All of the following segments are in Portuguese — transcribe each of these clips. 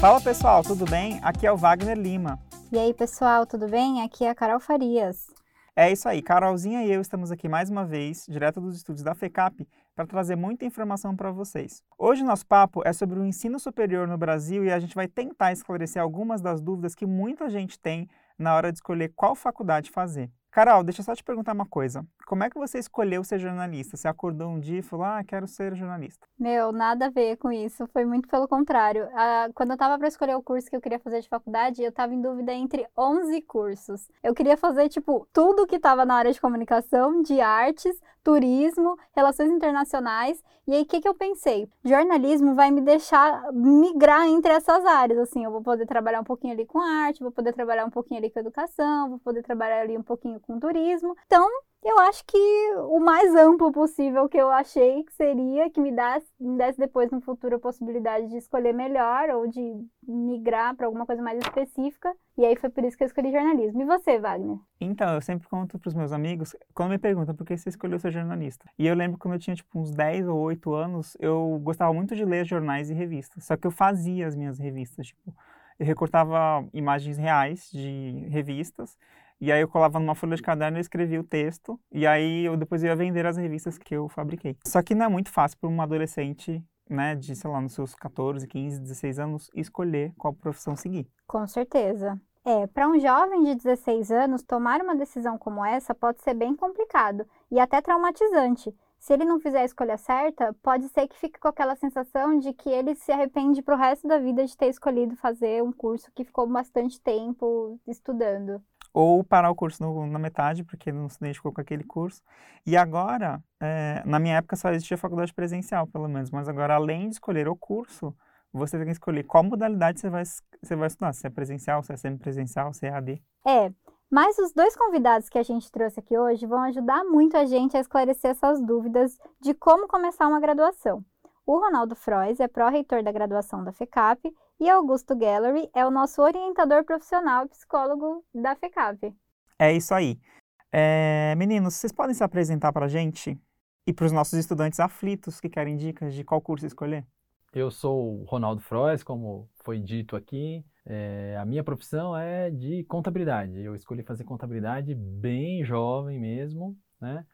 Fala pessoal, tudo bem? Aqui é o Wagner Lima. E aí pessoal, tudo bem? Aqui é a Carol Farias. É isso aí, Carolzinha e eu estamos aqui mais uma vez, direto dos estúdios da FECAP, para trazer muita informação para vocês. Hoje nosso papo é sobre o ensino superior no Brasil e a gente vai tentar esclarecer algumas das dúvidas que muita gente tem na hora de escolher qual faculdade fazer. Carol, deixa eu só te perguntar uma coisa. Como é que você escolheu ser jornalista? Você acordou um dia e falou, ah, quero ser jornalista? Meu, nada a ver com isso. Foi muito pelo contrário. Quando eu estava para escolher o curso que eu queria fazer de faculdade, eu estava em dúvida entre 11 cursos. Eu queria fazer, tipo, tudo que estava na área de comunicação, de artes, turismo, relações internacionais. E aí, o que, que eu pensei? Jornalismo vai me deixar migrar entre essas áreas. Assim, eu vou poder trabalhar um pouquinho ali com arte, vou poder trabalhar um pouquinho ali com educação, vou poder trabalhar ali um pouquinho com turismo. Então, eu acho que o mais amplo possível que eu achei que seria que me desse, me desse depois no futuro a possibilidade de escolher melhor ou de migrar para alguma coisa mais específica. E aí foi por isso que eu escolhi jornalismo. E você, Wagner? Então, eu sempre conto para os meus amigos, quando me perguntam por que você escolheu ser jornalista. E eu lembro quando eu tinha tipo uns 10 ou 8 anos, eu gostava muito de ler jornais e revistas. Só que eu fazia as minhas revistas, tipo, eu recortava imagens reais de revistas e aí eu colava numa folha de caderno e escrevia o texto. E aí eu depois ia vender as revistas que eu fabriquei. Só que não é muito fácil para uma adolescente, né, de, sei lá, nos seus 14, 15, 16 anos, escolher qual profissão seguir. Com certeza. É, para um jovem de 16 anos, tomar uma decisão como essa pode ser bem complicado e até traumatizante. Se ele não fizer a escolha certa, pode ser que fique com aquela sensação de que ele se arrepende pro resto da vida de ter escolhido fazer um curso que ficou bastante tempo estudando ou parar o curso no, na metade, porque não se identificou com aquele curso. E agora, é, na minha época só existia faculdade presencial, pelo menos, mas agora, além de escolher o curso, você tem que escolher qual modalidade você vai, você vai estudar, se é presencial, se é semipresencial, se é AD. É, mas os dois convidados que a gente trouxe aqui hoje vão ajudar muito a gente a esclarecer essas dúvidas de como começar uma graduação. O Ronaldo Frois é pró-reitor da graduação da FECAP e Augusto Gallery é o nosso orientador profissional e psicólogo da FECAP. É isso aí. É, meninos, vocês podem se apresentar para a gente e para os nossos estudantes aflitos que querem dicas de qual curso escolher? Eu sou o Ronaldo Frois, como foi dito aqui. É, a minha profissão é de contabilidade. Eu escolhi fazer contabilidade bem jovem mesmo, né?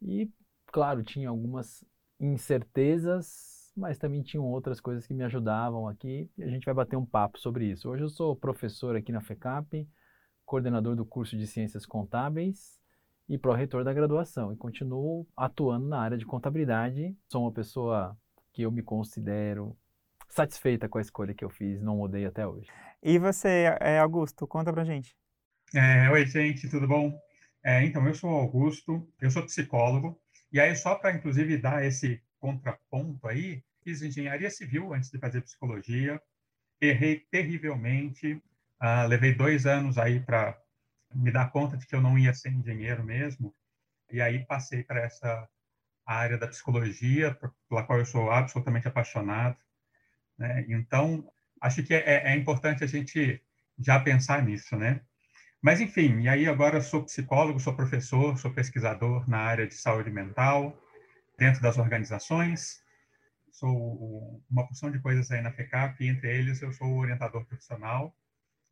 E, claro, tinha algumas incertezas mas também tinham outras coisas que me ajudavam aqui e a gente vai bater um papo sobre isso. Hoje eu sou professor aqui na FECAP, coordenador do curso de Ciências Contábeis e pró-reitor da graduação e continuo atuando na área de contabilidade. Sou uma pessoa que eu me considero satisfeita com a escolha que eu fiz, não mudei até hoje. E você, é, Augusto, conta pra gente. É, oi, gente, tudo bom? É, então, eu sou Augusto, eu sou psicólogo, e aí só para, inclusive, dar esse contraponto aí, fiz engenharia civil antes de fazer psicologia, errei terrivelmente, uh, levei dois anos aí para me dar conta de que eu não ia ser engenheiro mesmo, e aí passei para essa área da psicologia, pela qual eu sou absolutamente apaixonado. Né? Então, acho que é, é importante a gente já pensar nisso, né? Mas, enfim, e aí agora sou psicólogo, sou professor, sou pesquisador na área de saúde mental, dentro das organizações. Sou uma porção de coisas aí na FECAP, entre eles eu sou o orientador profissional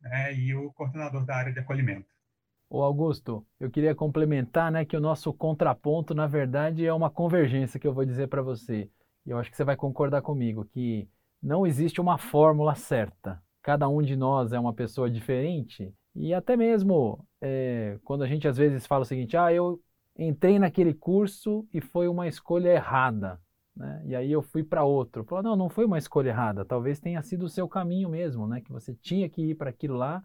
né, e o coordenador da área de acolhimento. Ô Augusto, eu queria complementar né, que o nosso contraponto, na verdade, é uma convergência que eu vou dizer para você. E eu acho que você vai concordar comigo, que não existe uma fórmula certa. Cada um de nós é uma pessoa diferente. E até mesmo é, quando a gente às vezes fala o seguinte, ah, eu entrei naquele curso e foi uma escolha errada. Né? E aí eu fui para outro. Falou, não, não foi uma escolha errada, talvez tenha sido o seu caminho mesmo, né? que você tinha que ir para aquilo lá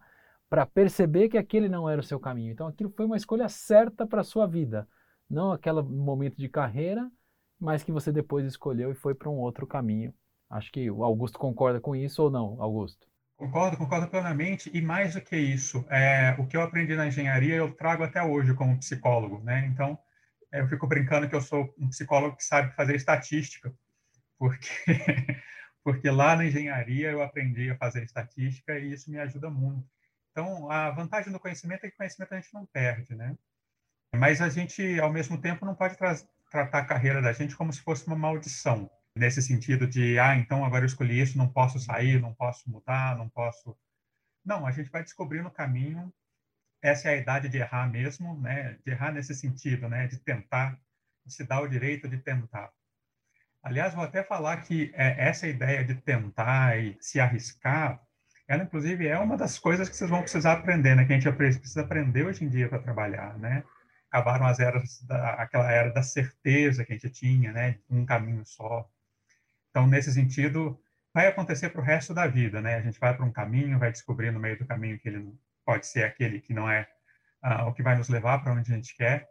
para perceber que aquele não era o seu caminho. Então aquilo foi uma escolha certa para a sua vida, não aquele momento de carreira, mas que você depois escolheu e foi para um outro caminho. Acho que o Augusto concorda com isso ou não, Augusto? Concordo, concordo plenamente. E mais do que isso, é, o que eu aprendi na engenharia eu trago até hoje como psicólogo, né? Então, eu fico brincando que eu sou um psicólogo que sabe fazer estatística, porque porque lá na engenharia eu aprendi a fazer estatística e isso me ajuda muito. Então, a vantagem do conhecimento é que conhecimento a gente não perde, né? Mas a gente, ao mesmo tempo, não pode tra tratar a carreira da gente como se fosse uma maldição, nesse sentido de, ah, então agora eu escolhi isso, não posso sair, não posso mudar, não posso. Não, a gente vai descobrir no caminho. Essa é a idade de errar mesmo, né? De errar nesse sentido, né? De tentar, de se dar o direito de tentar. Aliás, vou até falar que é, essa ideia de tentar e se arriscar, ela inclusive é uma das coisas que vocês vão precisar aprender, né? Que a gente precisa aprender hoje em dia para trabalhar, né? Acabaram as eras, da, aquela era da certeza que a gente tinha, né? Um caminho só. Então, nesse sentido, vai acontecer para o resto da vida, né? A gente vai para um caminho, vai descobrir no meio do caminho que ele pode ser aquele que não é uh, o que vai nos levar para onde a gente quer,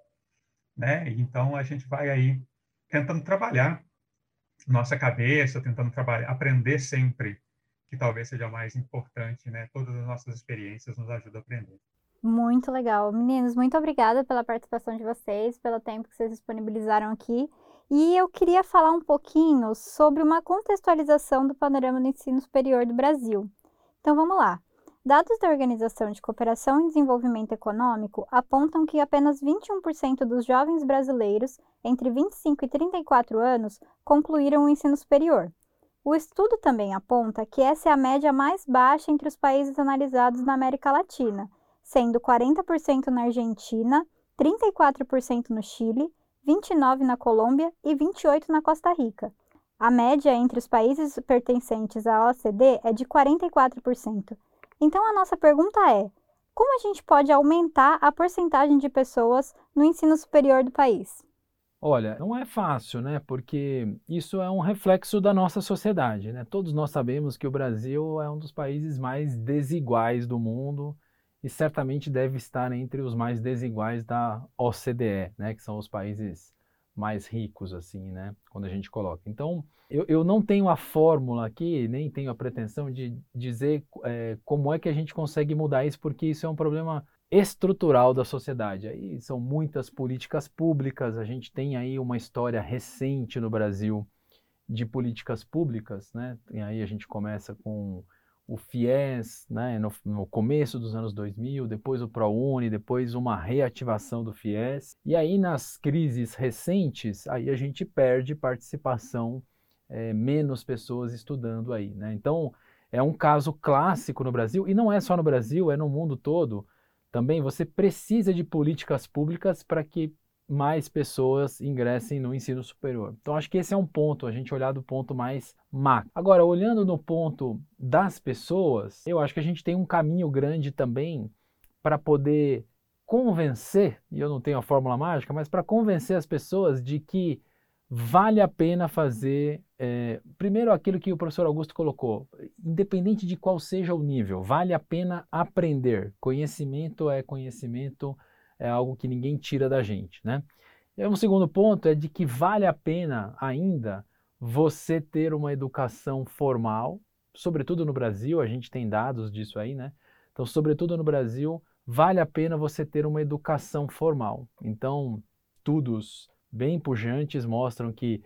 né? Então a gente vai aí tentando trabalhar nossa cabeça, tentando trabalhar, aprender sempre, que talvez seja o mais importante, né? Todas as nossas experiências nos ajudam a aprender. Muito legal. Meninos, muito obrigada pela participação de vocês, pelo tempo que vocês disponibilizaram aqui. E eu queria falar um pouquinho sobre uma contextualização do panorama do ensino superior do Brasil. Então vamos lá. Dados da Organização de Cooperação e Desenvolvimento Econômico apontam que apenas 21% dos jovens brasileiros entre 25 e 34 anos concluíram o ensino superior. O estudo também aponta que essa é a média mais baixa entre os países analisados na América Latina, sendo 40% na Argentina, 34% no Chile, 29% na Colômbia e 28% na Costa Rica. A média entre os países pertencentes à OCDE é de 44%. Então, a nossa pergunta é: como a gente pode aumentar a porcentagem de pessoas no ensino superior do país? Olha, não é fácil, né? Porque isso é um reflexo da nossa sociedade, né? Todos nós sabemos que o Brasil é um dos países mais desiguais do mundo e certamente deve estar entre os mais desiguais da OCDE, né? Que são os países mais ricos, assim, né? Quando a gente coloca. Então, eu, eu não tenho a fórmula aqui, nem tenho a pretensão de dizer é, como é que a gente consegue mudar isso, porque isso é um problema estrutural da sociedade. Aí são muitas políticas públicas, a gente tem aí uma história recente no Brasil de políticas públicas, né? E aí a gente começa com o FIES, né, no, no, começo dos anos 2000, depois o ProUni, depois uma reativação do FIES. E aí nas crises recentes, aí a gente perde participação, é, menos pessoas estudando aí, né? Então, é um caso clássico no Brasil, e não é só no Brasil, é no mundo todo, também você precisa de políticas públicas para que mais pessoas ingressem no ensino superior. Então, acho que esse é um ponto, a gente olhar do ponto mais macro. Agora, olhando no ponto das pessoas, eu acho que a gente tem um caminho grande também para poder convencer, e eu não tenho a fórmula mágica, mas para convencer as pessoas de que vale a pena fazer, é, primeiro aquilo que o professor Augusto colocou, independente de qual seja o nível, vale a pena aprender. Conhecimento é conhecimento, é algo que ninguém tira da gente, né? E um segundo ponto é de que vale a pena ainda você ter uma educação formal, sobretudo no Brasil, a gente tem dados disso aí, né? Então, sobretudo no Brasil, vale a pena você ter uma educação formal. Então, estudos bem pujantes mostram que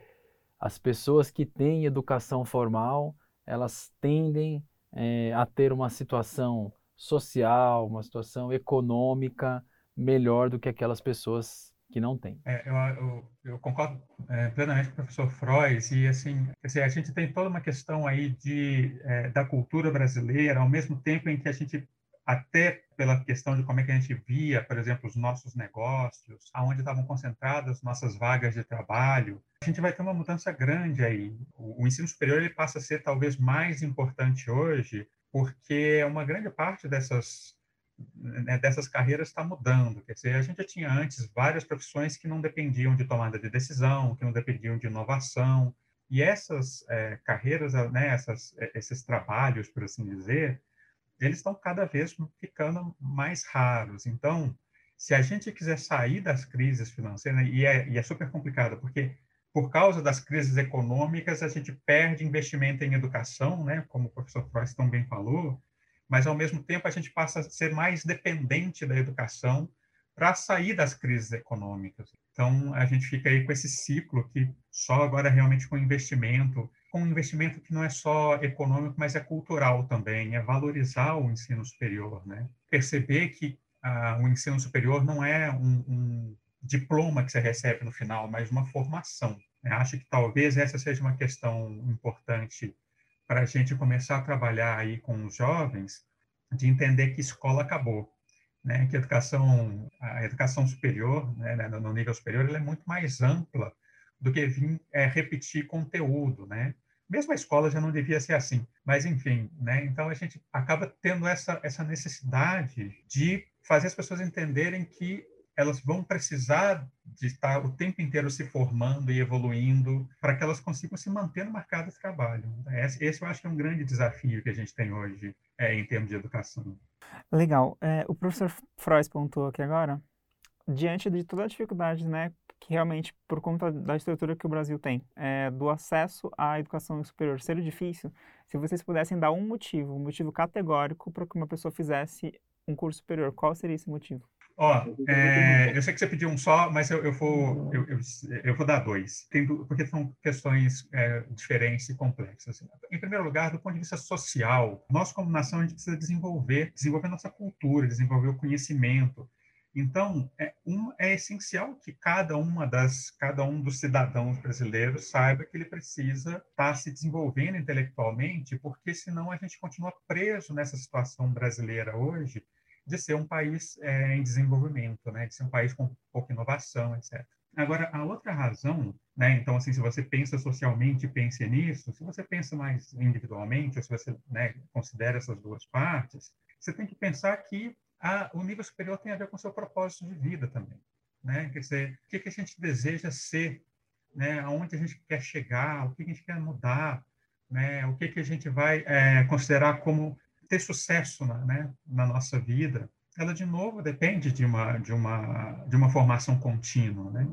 as pessoas que têm educação formal, elas tendem é, a ter uma situação social, uma situação econômica melhor do que aquelas pessoas que não têm. É, eu, eu, eu, concordo é, plenamente com o professor Frois e assim, a gente tem toda uma questão aí de é, da cultura brasileira, ao mesmo tempo em que a gente até pela questão de como é que a gente via, por exemplo, os nossos negócios, aonde estavam concentradas nossas vagas de trabalho, a gente vai ter uma mudança grande aí. O, o ensino superior ele passa a ser talvez mais importante hoje, porque uma grande parte dessas né, dessas carreiras está mudando. Quer dizer, a gente já tinha antes várias profissões que não dependiam de tomada de decisão, que não dependiam de inovação, e essas é, carreiras, né, essas, é, esses trabalhos, por assim dizer, eles estão cada vez ficando mais raros. Então, se a gente quiser sair das crises financeiras, e é, e é super complicado, porque por causa das crises econômicas, a gente perde investimento em educação, né, como o professor Freud tão bem falou, mas ao mesmo tempo a gente passa a ser mais dependente da educação para sair das crises econômicas. Então a gente fica aí com esse ciclo que só agora realmente com investimento, com um investimento que não é só econômico, mas é cultural também, é valorizar o ensino superior, né? Perceber que ah, o ensino superior não é um, um diploma que você recebe no final, mas uma formação. Acho que talvez essa seja uma questão importante para a gente começar a trabalhar aí com os jovens, de entender que escola acabou, né? Que a educação, a educação superior, né, né no nível superior, ela é muito mais ampla do que vir é, repetir conteúdo, né? Mesmo a escola já não devia ser assim, mas enfim, né? Então a gente acaba tendo essa essa necessidade de fazer as pessoas entenderem que elas vão precisar de estar o tempo inteiro se formando e evoluindo para que elas consigam se manter no mercado de trabalho. Esse, esse, eu acho que é um grande desafio que a gente tem hoje é, em termos de educação. Legal. É, o professor Frois pontuou aqui agora, diante de toda a dificuldade, né, que realmente, por conta da estrutura que o Brasil tem, é, do acesso à educação superior ser difícil, se vocês pudessem dar um motivo, um motivo categórico para que uma pessoa fizesse um curso superior, qual seria esse motivo? Ó, é, eu sei que você pediu um só, mas eu, eu vou, eu, eu, eu, vou dar dois, porque são questões é, diferentes e complexas. Em primeiro lugar, do ponto de vista social, nós como nação a gente precisa desenvolver, desenvolver nossa cultura, desenvolver o conhecimento. Então, é, um, é essencial que cada uma das, cada um dos cidadãos brasileiros saiba que ele precisa estar se desenvolvendo intelectualmente, porque senão a gente continua preso nessa situação brasileira hoje de ser um país é, em desenvolvimento, né? de ser um país com pouca inovação, etc. Agora, a outra razão, né? então, assim, se você pensa socialmente, pense nisso, se você pensa mais individualmente, ou se você né, considera essas duas partes, você tem que pensar que a, o nível superior tem a ver com o seu propósito de vida também. Né? Quer dizer, o que, que a gente deseja ser, né? aonde a gente quer chegar, o que a gente quer mudar, né? o que, que a gente vai é, considerar como ter sucesso na, né, na nossa vida, ela de novo depende de uma de uma de uma formação contínua, né?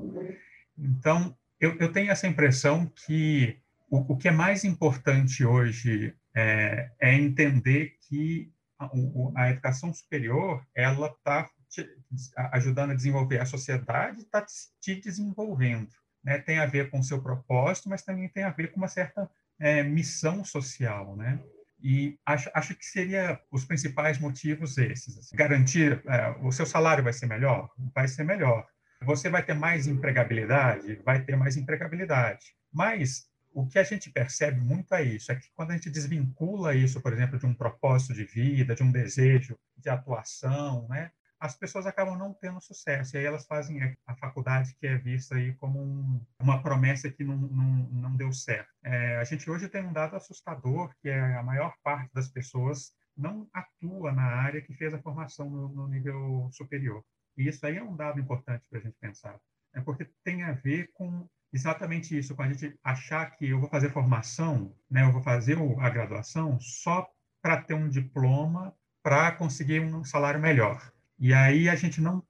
Então eu, eu tenho essa impressão que o, o que é mais importante hoje é, é entender que a, a, educação superior ela está ajudando a desenvolver a sociedade, está te desenvolvendo, né? Tem a ver com o seu propósito, mas também tem a ver com uma certa é, missão social, né? E acho, acho que seria os principais motivos esses. Assim. Garantir é, o seu salário vai ser melhor? Vai ser melhor. Você vai ter mais empregabilidade? Vai ter mais empregabilidade. Mas o que a gente percebe muito é isso, é que quando a gente desvincula isso, por exemplo, de um propósito de vida, de um desejo de atuação, né? As pessoas acabam não tendo sucesso. E aí elas fazem a faculdade que é vista aí como um, uma promessa que não, não, não deu certo. É, a gente hoje tem um dado assustador, que é a maior parte das pessoas não atua na área que fez a formação no, no nível superior. E isso aí é um dado importante para a gente pensar. É porque tem a ver com exatamente isso, com a gente achar que eu vou fazer formação, né, eu vou fazer a graduação só para ter um diploma para conseguir um salário melhor. E aí a gente não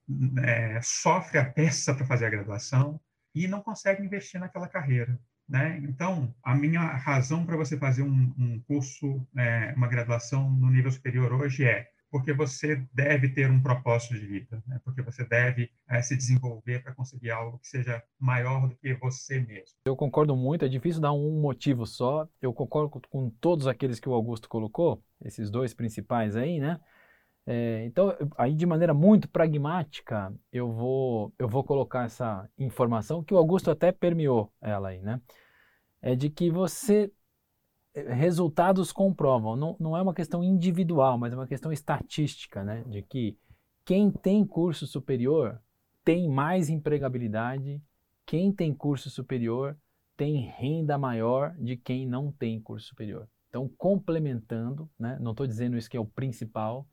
é, sofre a peça para fazer a graduação e não consegue investir naquela carreira. Né? Então, a minha razão para você fazer um, um curso, é, uma graduação no nível superior hoje é porque você deve ter um propósito de vida, né? porque você deve é, se desenvolver para conseguir algo que seja maior do que você mesmo. Eu concordo muito, é difícil dar um motivo só. Eu concordo com todos aqueles que o Augusto colocou, esses dois principais aí, né? É, então, aí de maneira muito pragmática, eu vou, eu vou colocar essa informação, que o Augusto até permeou ela aí, né? É de que você, é, resultados comprovam, não, não é uma questão individual, mas é uma questão estatística, né? De que quem tem curso superior tem mais empregabilidade, quem tem curso superior tem renda maior de quem não tem curso superior. Então, complementando, né? não estou dizendo isso que é o principal,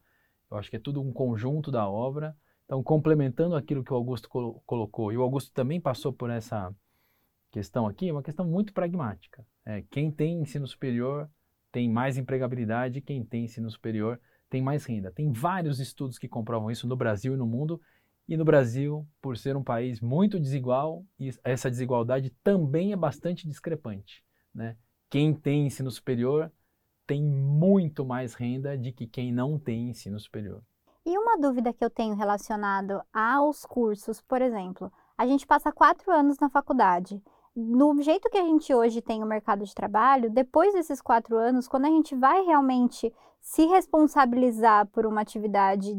eu acho que é tudo um conjunto da obra. Então, complementando aquilo que o Augusto colo colocou, e o Augusto também passou por essa questão aqui, é uma questão muito pragmática. É, quem tem ensino superior tem mais empregabilidade, quem tem ensino superior tem mais renda. Tem vários estudos que comprovam isso no Brasil e no mundo. E no Brasil, por ser um país muito desigual, essa desigualdade também é bastante discrepante. Né? Quem tem ensino superior tem muito mais renda de que quem não tem ensino superior. E uma dúvida que eu tenho relacionado aos cursos, por exemplo, a gente passa quatro anos na faculdade. No jeito que a gente hoje tem o mercado de trabalho, depois desses quatro anos, quando a gente vai realmente se responsabilizar por uma atividade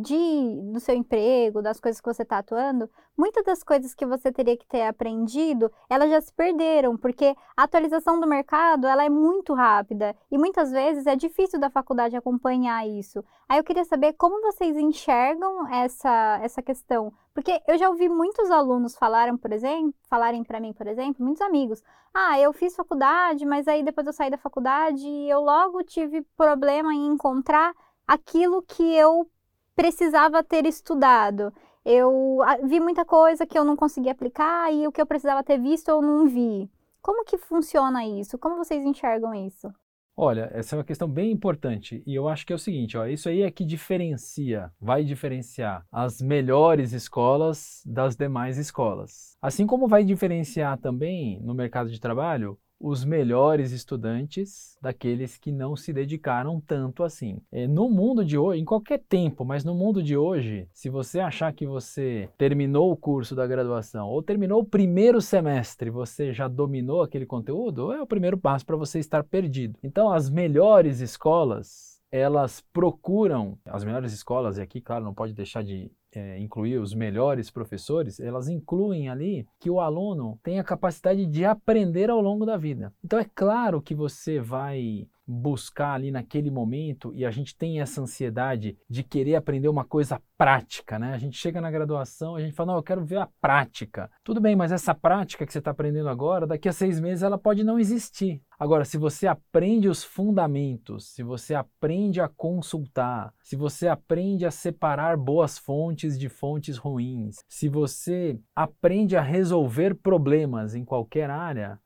de, do seu emprego, das coisas que você está atuando, muitas das coisas que você teria que ter aprendido, elas já se perderam, porque a atualização do mercado, ela é muito rápida e muitas vezes é difícil da faculdade acompanhar isso. Aí eu queria saber como vocês enxergam essa, essa questão, porque eu já ouvi muitos alunos falarem, por exemplo, falarem para mim, por exemplo, muitos amigos, ah, eu fiz faculdade, mas aí depois eu saí da faculdade e eu logo tive problema em encontrar aquilo que eu precisava ter estudado. Eu ah, vi muita coisa que eu não consegui aplicar e o que eu precisava ter visto eu não vi. Como que funciona isso? Como vocês enxergam isso? Olha, essa é uma questão bem importante e eu acho que é o seguinte, ó, isso aí é que diferencia, vai diferenciar as melhores escolas das demais escolas. Assim como vai diferenciar também no mercado de trabalho os melhores estudantes daqueles que não se dedicaram tanto assim. É, no mundo de hoje, em qualquer tempo, mas no mundo de hoje, se você achar que você terminou o curso da graduação ou terminou o primeiro semestre, você já dominou aquele conteúdo, é o primeiro passo para você estar perdido. Então, as melhores escolas elas procuram, as melhores escolas, e aqui, claro, não pode deixar de é, incluir os melhores professores, elas incluem ali que o aluno tem a capacidade de aprender ao longo da vida. Então é claro que você vai buscar ali naquele momento e a gente tem essa ansiedade de querer aprender uma coisa prática, né? A gente chega na graduação, a gente fala, não, eu quero ver a prática. Tudo bem, mas essa prática que você está aprendendo agora, daqui a seis meses ela pode não existir. Agora, se você aprende os fundamentos, se você aprende a consultar, se você aprende a separar boas fontes de fontes ruins, se você aprende a resolver problemas em qualquer área,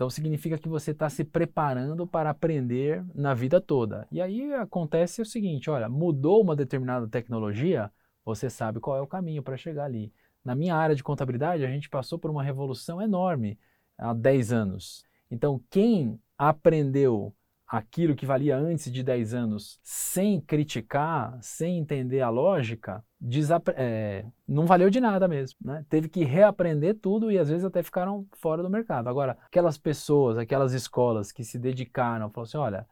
então significa que você está se preparando para aprender na vida toda. E aí acontece o seguinte: olha, mudou uma determinada tecnologia, você sabe qual é o caminho para chegar ali. Na minha área de contabilidade, a gente passou por uma revolução enorme há 10 anos. Então, quem aprendeu aquilo que valia antes de 10 anos sem criticar, sem entender a lógica, é, não valeu de nada mesmo. Né? Teve que reaprender tudo e às vezes até ficaram fora do mercado. Agora, aquelas pessoas, aquelas escolas que se dedicaram, falaram assim: olha.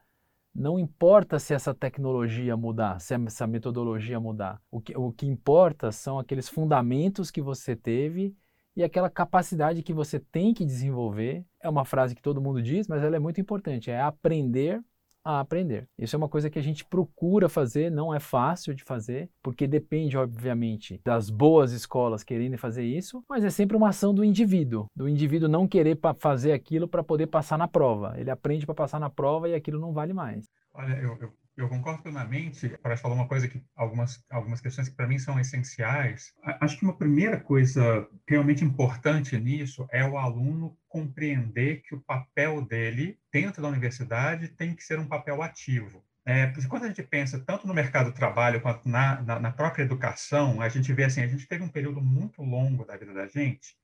Não importa se essa tecnologia mudar, se essa metodologia mudar. O que, o que importa são aqueles fundamentos que você teve e aquela capacidade que você tem que desenvolver. É uma frase que todo mundo diz, mas ela é muito importante, é aprender a aprender. Isso é uma coisa que a gente procura fazer, não é fácil de fazer, porque depende, obviamente, das boas escolas querendo fazer isso, mas é sempre uma ação do indivíduo, do indivíduo não querer fazer aquilo para poder passar na prova. Ele aprende para passar na prova e aquilo não vale mais. Olha, eu, eu eu concordo plenamente. Para falar uma coisa que algumas algumas questões que para mim são essenciais. Acho que uma primeira coisa realmente importante nisso é o aluno compreender que o papel dele dentro da universidade tem que ser um papel ativo. É, porque quando a gente pensa tanto no mercado do trabalho quanto na, na, na, própria educação, a gente vê assim, a gente teve um período muito longo da vida da gente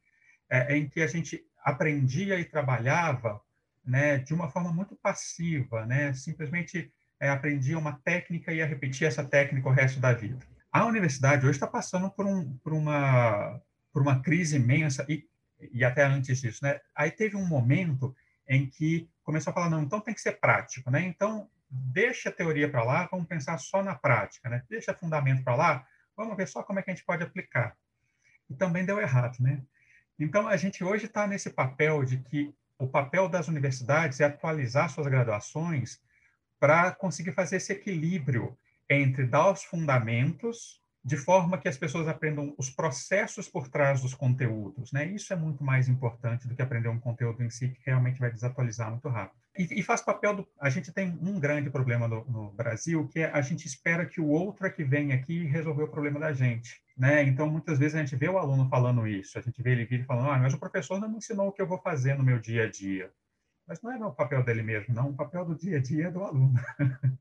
é, em que a gente aprendia e trabalhava né, de uma forma muito passiva, né, simplesmente aprendia uma técnica e ia repetir essa técnica o resto da vida. A universidade hoje está passando por, um, por, uma, por uma crise imensa, e, e até antes disso, né? Aí teve um momento em que começou a falar, não, então tem que ser prático, né? Então, deixa a teoria para lá, vamos pensar só na prática, né? Deixa fundamento para lá, vamos ver só como é que a gente pode aplicar. E também deu errado, né? Então, a gente hoje está nesse papel de que o papel das universidades é atualizar suas graduações para conseguir fazer esse equilíbrio entre dar os fundamentos de forma que as pessoas aprendam os processos por trás dos conteúdos, né? Isso é muito mais importante do que aprender um conteúdo em si que realmente vai desatualizar muito rápido. E, e faz papel do. A gente tem um grande problema no, no, Brasil que é a gente espera que o outro é que vem aqui resolver o problema da gente, né? Então muitas vezes a gente vê o aluno falando isso, a gente vê ele vir falando, ah, mas o professor não me ensinou o que eu vou fazer no meu dia a dia. Mas não é o papel dele mesmo, não. O papel do dia a dia é do aluno.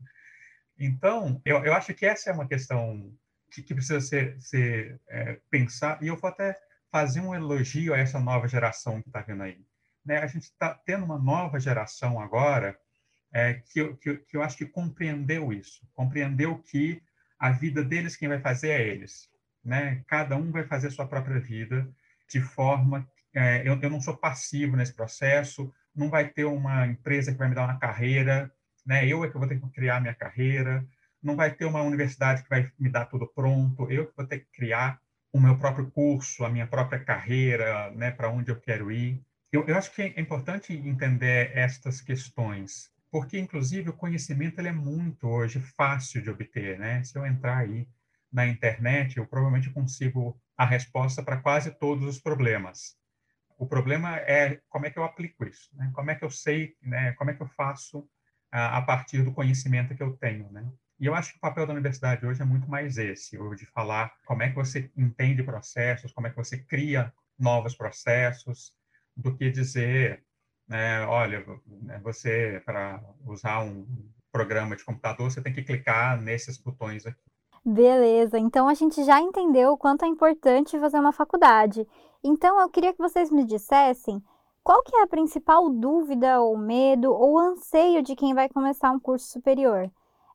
então, eu, eu acho que essa é uma questão que, que precisa ser, ser é, pensada. E eu vou até fazer um elogio a essa nova geração que está vindo aí. Né? A gente está tendo uma nova geração agora é, que, que, que eu acho que compreendeu isso. Compreendeu que a vida deles, quem vai fazer é eles. Né? Cada um vai fazer a sua própria vida de forma... É, eu, eu não sou passivo nesse processo, não vai ter uma empresa que vai me dar uma carreira, né? Eu é que vou ter que criar minha carreira, não vai ter uma universidade que vai me dar tudo pronto, eu que vou ter que criar o meu próprio curso, a minha própria carreira, né, para onde eu quero ir. Eu, eu, acho que é importante entender estas questões, porque, inclusive, o conhecimento ele é muito hoje fácil de obter. Né? Se eu entrar aí na internet, eu provavelmente consigo a resposta para quase todos os problemas. O problema é como é que eu aplico isso, né? como é que eu sei, né? como é que eu faço a, a partir do conhecimento que eu tenho. Né? E eu acho que o papel da universidade hoje é muito mais esse, de falar como é que você entende processos, como é que você cria novos processos, do que dizer, né, olha, né, você, para usar um programa de computador, você tem que clicar nesses botões aqui. Beleza, então a gente já entendeu o quanto é importante fazer uma faculdade. Então eu queria que vocês me dissessem qual que é a principal dúvida ou medo ou anseio de quem vai começar um curso superior?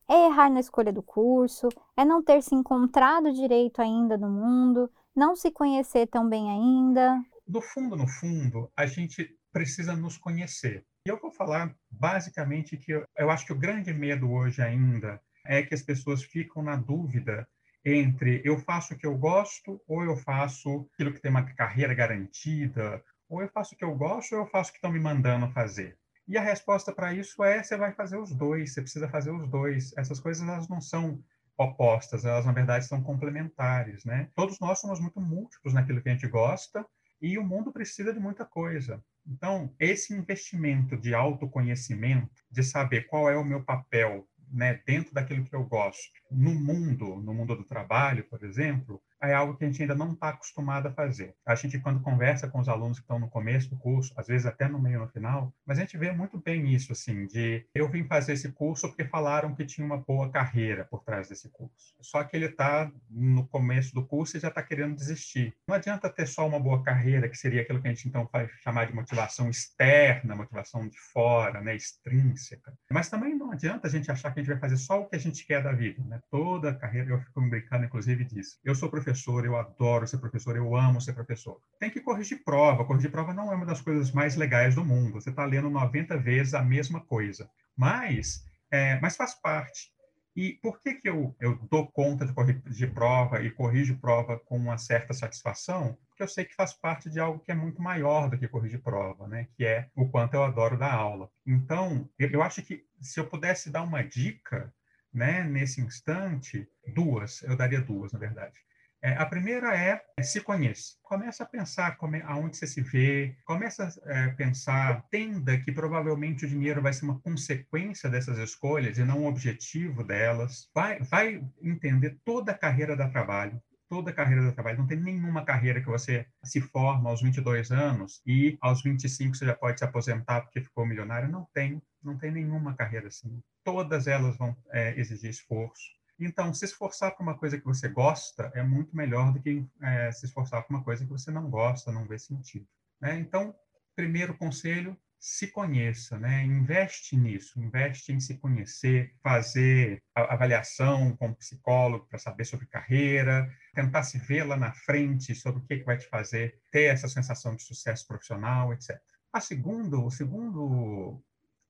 É errar na escolha do curso? É não ter se encontrado direito ainda no mundo? Não se conhecer tão bem ainda? No fundo, no fundo, a gente precisa nos conhecer. E eu vou falar basicamente que eu, eu acho que o grande medo hoje ainda é que as pessoas ficam na dúvida entre eu faço o que eu gosto ou eu faço aquilo que tem uma carreira garantida, ou eu faço o que eu gosto ou eu faço o que estão me mandando fazer. E a resposta para isso é: você vai fazer os dois, você precisa fazer os dois. Essas coisas elas não são opostas, elas na verdade são complementares, né? Todos nós somos muito múltiplos naquilo que a gente gosta e o mundo precisa de muita coisa. Então, esse investimento de autoconhecimento, de saber qual é o meu papel né, dentro daquilo que eu gosto, no mundo, no mundo do trabalho, por exemplo, é algo que a gente ainda não está acostumado a fazer. A gente, quando conversa com os alunos que estão no começo do curso, às vezes até no meio no final, mas a gente vê muito bem isso, assim, de eu vim fazer esse curso porque falaram que tinha uma boa carreira por trás desse curso. Só que ele está no começo do curso e já está querendo desistir. Não adianta ter só uma boa carreira, que seria aquilo que a gente então vai chamar de motivação externa, motivação de fora, né, extrínseca. Mas também não adianta a gente achar que a gente vai fazer só o que a gente quer da vida, né? Toda a carreira, eu fico brincando, inclusive, disso. Eu sou professor professor, eu adoro ser professor, eu amo ser professor. Tem que corrigir prova. Corrigir prova não é uma das coisas mais legais do mundo. Você está lendo 90 vezes a mesma coisa. Mas, é, mas faz parte. E por que, que eu, eu dou conta de corrigir prova e corrijo prova com uma certa satisfação? Porque eu sei que faz parte de algo que é muito maior do que corrigir prova, né? que é o quanto eu adoro dar aula. Então, eu, eu acho que se eu pudesse dar uma dica né, nesse instante, duas, eu daria duas, na verdade. É, a primeira é, é se conheça. Começa a pensar como é, aonde você se vê, começa a é, pensar, entenda que provavelmente o dinheiro vai ser uma consequência dessas escolhas e não um objetivo delas. Vai, vai entender toda a carreira da trabalho, toda a carreira do trabalho. Não tem nenhuma carreira que você se forma aos 22 anos e aos 25 você já pode se aposentar porque ficou milionário. Não tem, não tem nenhuma carreira assim. Todas elas vão é, exigir esforço. Então, se esforçar por uma coisa que você gosta é muito melhor do que é, se esforçar por uma coisa que você não gosta, não vê sentido. Né? Então, primeiro conselho, se conheça, né? investe nisso, investe em se conhecer, fazer avaliação com psicólogo para saber sobre carreira, tentar se ver lá na frente sobre o que, que vai te fazer ter essa sensação de sucesso profissional, etc. A segundo, o segundo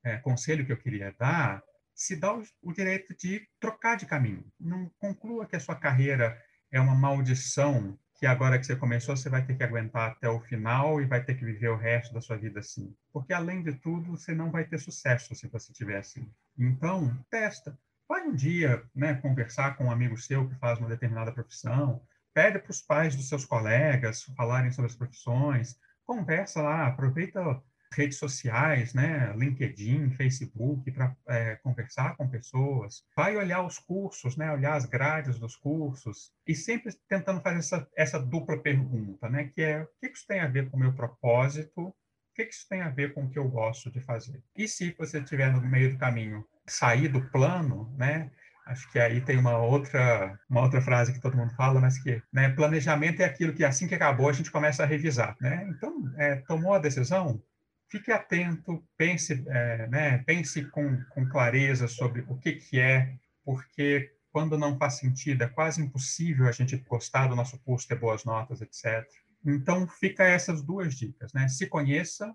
é, conselho que eu queria dar se dá o, direito de trocar de caminho. Não conclua que a sua carreira é uma maldição que agora que você começou você vai ter que aguentar até o final e vai ter que viver o resto da sua vida assim. Porque além de tudo, você não vai ter sucesso se você estiver assim. Então, testa. Vai um dia, né, conversar com um amigo seu que faz uma determinada profissão, pede para os pais dos seus colegas falarem sobre as profissões, conversa lá, aproveita redes sociais, né, LinkedIn, Facebook, para é, conversar com pessoas. Vai olhar os cursos, né, olhar as grades dos cursos e sempre tentando fazer essa, essa dupla pergunta, né, que é o que isso tem a ver com o meu propósito, o que isso tem a ver com o que eu gosto de fazer. E se você estiver no meio do caminho, sair do plano, né, Acho que aí tem uma outra, uma outra frase que todo mundo fala, mas que né, planejamento é aquilo que assim que acabou a gente começa a revisar. Né? Então, é, tomou a decisão, fique atento, pense, é, né, pense com, com clareza sobre o que, que é, porque quando não faz sentido, é quase impossível a gente gostar do nosso curso, ter boas notas, etc. Então, fica essas duas dicas, né? Se conheça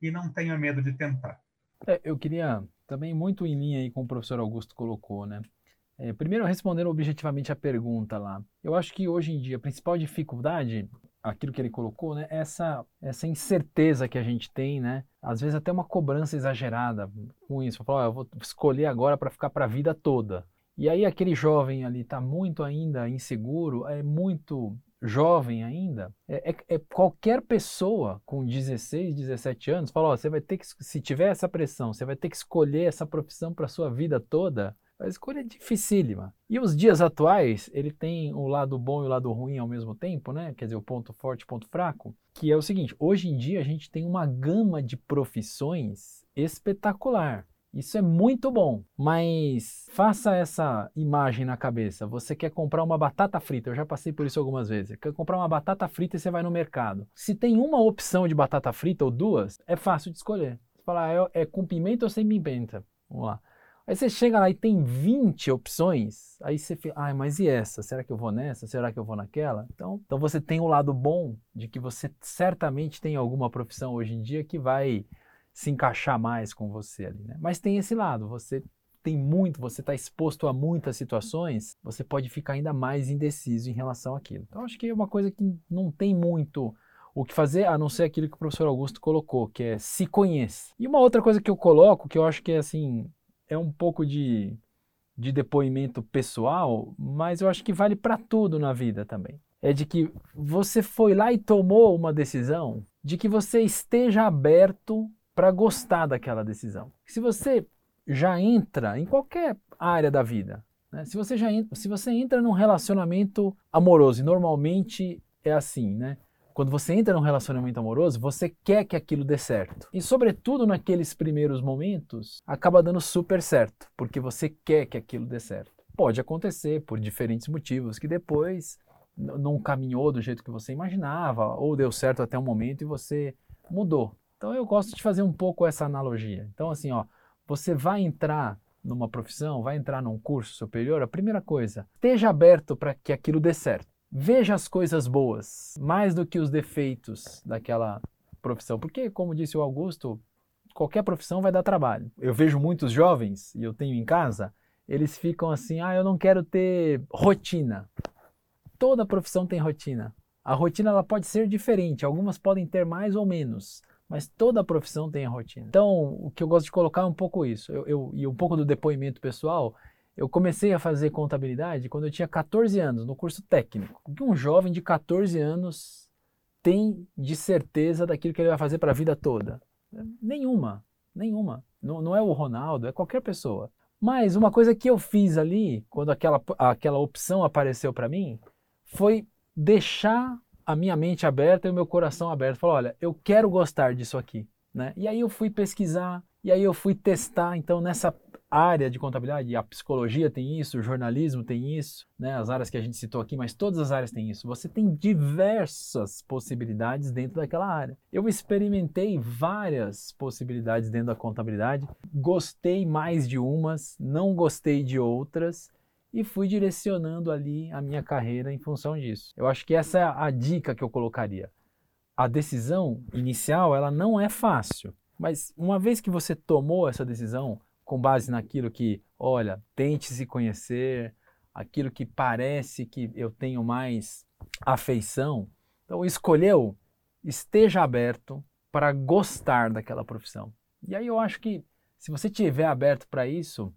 e não tenha medo de tentar. É, eu queria também muito em linha aí com o professor Augusto colocou, né? É, primeiro, respondendo objetivamente a pergunta lá. Eu acho que hoje em dia a principal dificuldade, aquilo que ele colocou, né, essa, essa incerteza que a gente tem, né? Às vezes até uma cobrança exagerada com isso. Falar, oh, eu vou escolher agora para ficar para a vida toda. E aí aquele jovem ali está muito ainda inseguro, é muito jovem ainda, é, é, é, qualquer pessoa com 16, 17 anos fala, você vai ter que, se tiver essa pressão, você vai ter que escolher essa profissão para sua vida toda. A escolha é dificílima. E os dias atuais, ele tem o lado bom e o lado ruim ao mesmo tempo, né? Quer dizer, o ponto forte e ponto fraco, que é o seguinte, hoje em dia a gente tem uma gama de profissões espetacular. Isso é muito bom, mas faça essa imagem na cabeça. Você quer comprar uma batata frita, eu já passei por isso algumas vezes. Quer comprar uma batata frita e você vai no mercado. Se tem uma opção de batata frita ou duas, é fácil de escolher. Você fala, ah, é, é com pimenta ou sem pimenta? Vamos lá. Aí você chega lá e tem 20 opções, aí você fica, ah, mas e essa? Será que eu vou nessa? Será que eu vou naquela? Então, então você tem o lado bom de que você certamente tem alguma profissão hoje em dia que vai se encaixar mais com você ali, né? Mas tem esse lado, você tem muito, você está exposto a muitas situações, você pode ficar ainda mais indeciso em relação àquilo. Então, acho que é uma coisa que não tem muito o que fazer, a não ser aquilo que o professor Augusto colocou, que é se conheça. E uma outra coisa que eu coloco, que eu acho que é assim, é um pouco de, de depoimento pessoal, mas eu acho que vale para tudo na vida também. É de que você foi lá e tomou uma decisão, de que você esteja aberto para gostar daquela decisão. Se você já entra em qualquer área da vida, né? se, você já entra, se você entra num relacionamento amoroso, e normalmente é assim, né? Quando você entra num relacionamento amoroso, você quer que aquilo dê certo. E, sobretudo, naqueles primeiros momentos, acaba dando super certo, porque você quer que aquilo dê certo. Pode acontecer por diferentes motivos, que depois não caminhou do jeito que você imaginava, ou deu certo até um momento e você mudou. Então eu gosto de fazer um pouco essa analogia. Então assim, ó, você vai entrar numa profissão, vai entrar num curso superior, a primeira coisa, esteja aberto para que aquilo dê certo. Veja as coisas boas, mais do que os defeitos daquela profissão. Porque, como disse o Augusto, qualquer profissão vai dar trabalho. Eu vejo muitos jovens, e eu tenho em casa, eles ficam assim: ah, eu não quero ter rotina. Toda profissão tem rotina. A rotina ela pode ser diferente, algumas podem ter mais ou menos mas toda profissão tem a rotina. Então, o que eu gosto de colocar é um pouco isso. Eu, eu, e um pouco do depoimento pessoal, eu comecei a fazer contabilidade quando eu tinha 14 anos, no curso técnico. O que um jovem de 14 anos tem de certeza daquilo que ele vai fazer para a vida toda? Nenhuma, nenhuma. Não, não é o Ronaldo, é qualquer pessoa. Mas uma coisa que eu fiz ali, quando aquela, aquela opção apareceu para mim, foi deixar a minha mente aberta e o meu coração aberto. Falou, olha, eu quero gostar disso aqui. Né? E aí eu fui pesquisar, e aí eu fui testar, então nessa área de contabilidade, a psicologia tem isso, o jornalismo tem isso, né? as áreas que a gente citou aqui, mas todas as áreas têm isso. Você tem diversas possibilidades dentro daquela área. Eu experimentei várias possibilidades dentro da contabilidade, gostei mais de umas, não gostei de outras, e fui direcionando ali a minha carreira em função disso. Eu acho que essa é a dica que eu colocaria. A decisão inicial, ela não é fácil, mas uma vez que você tomou essa decisão com base naquilo que, olha, tente se conhecer, aquilo que parece que eu tenho mais afeição, então escolheu, esteja aberto para gostar daquela profissão. E aí eu acho que se você tiver aberto para isso,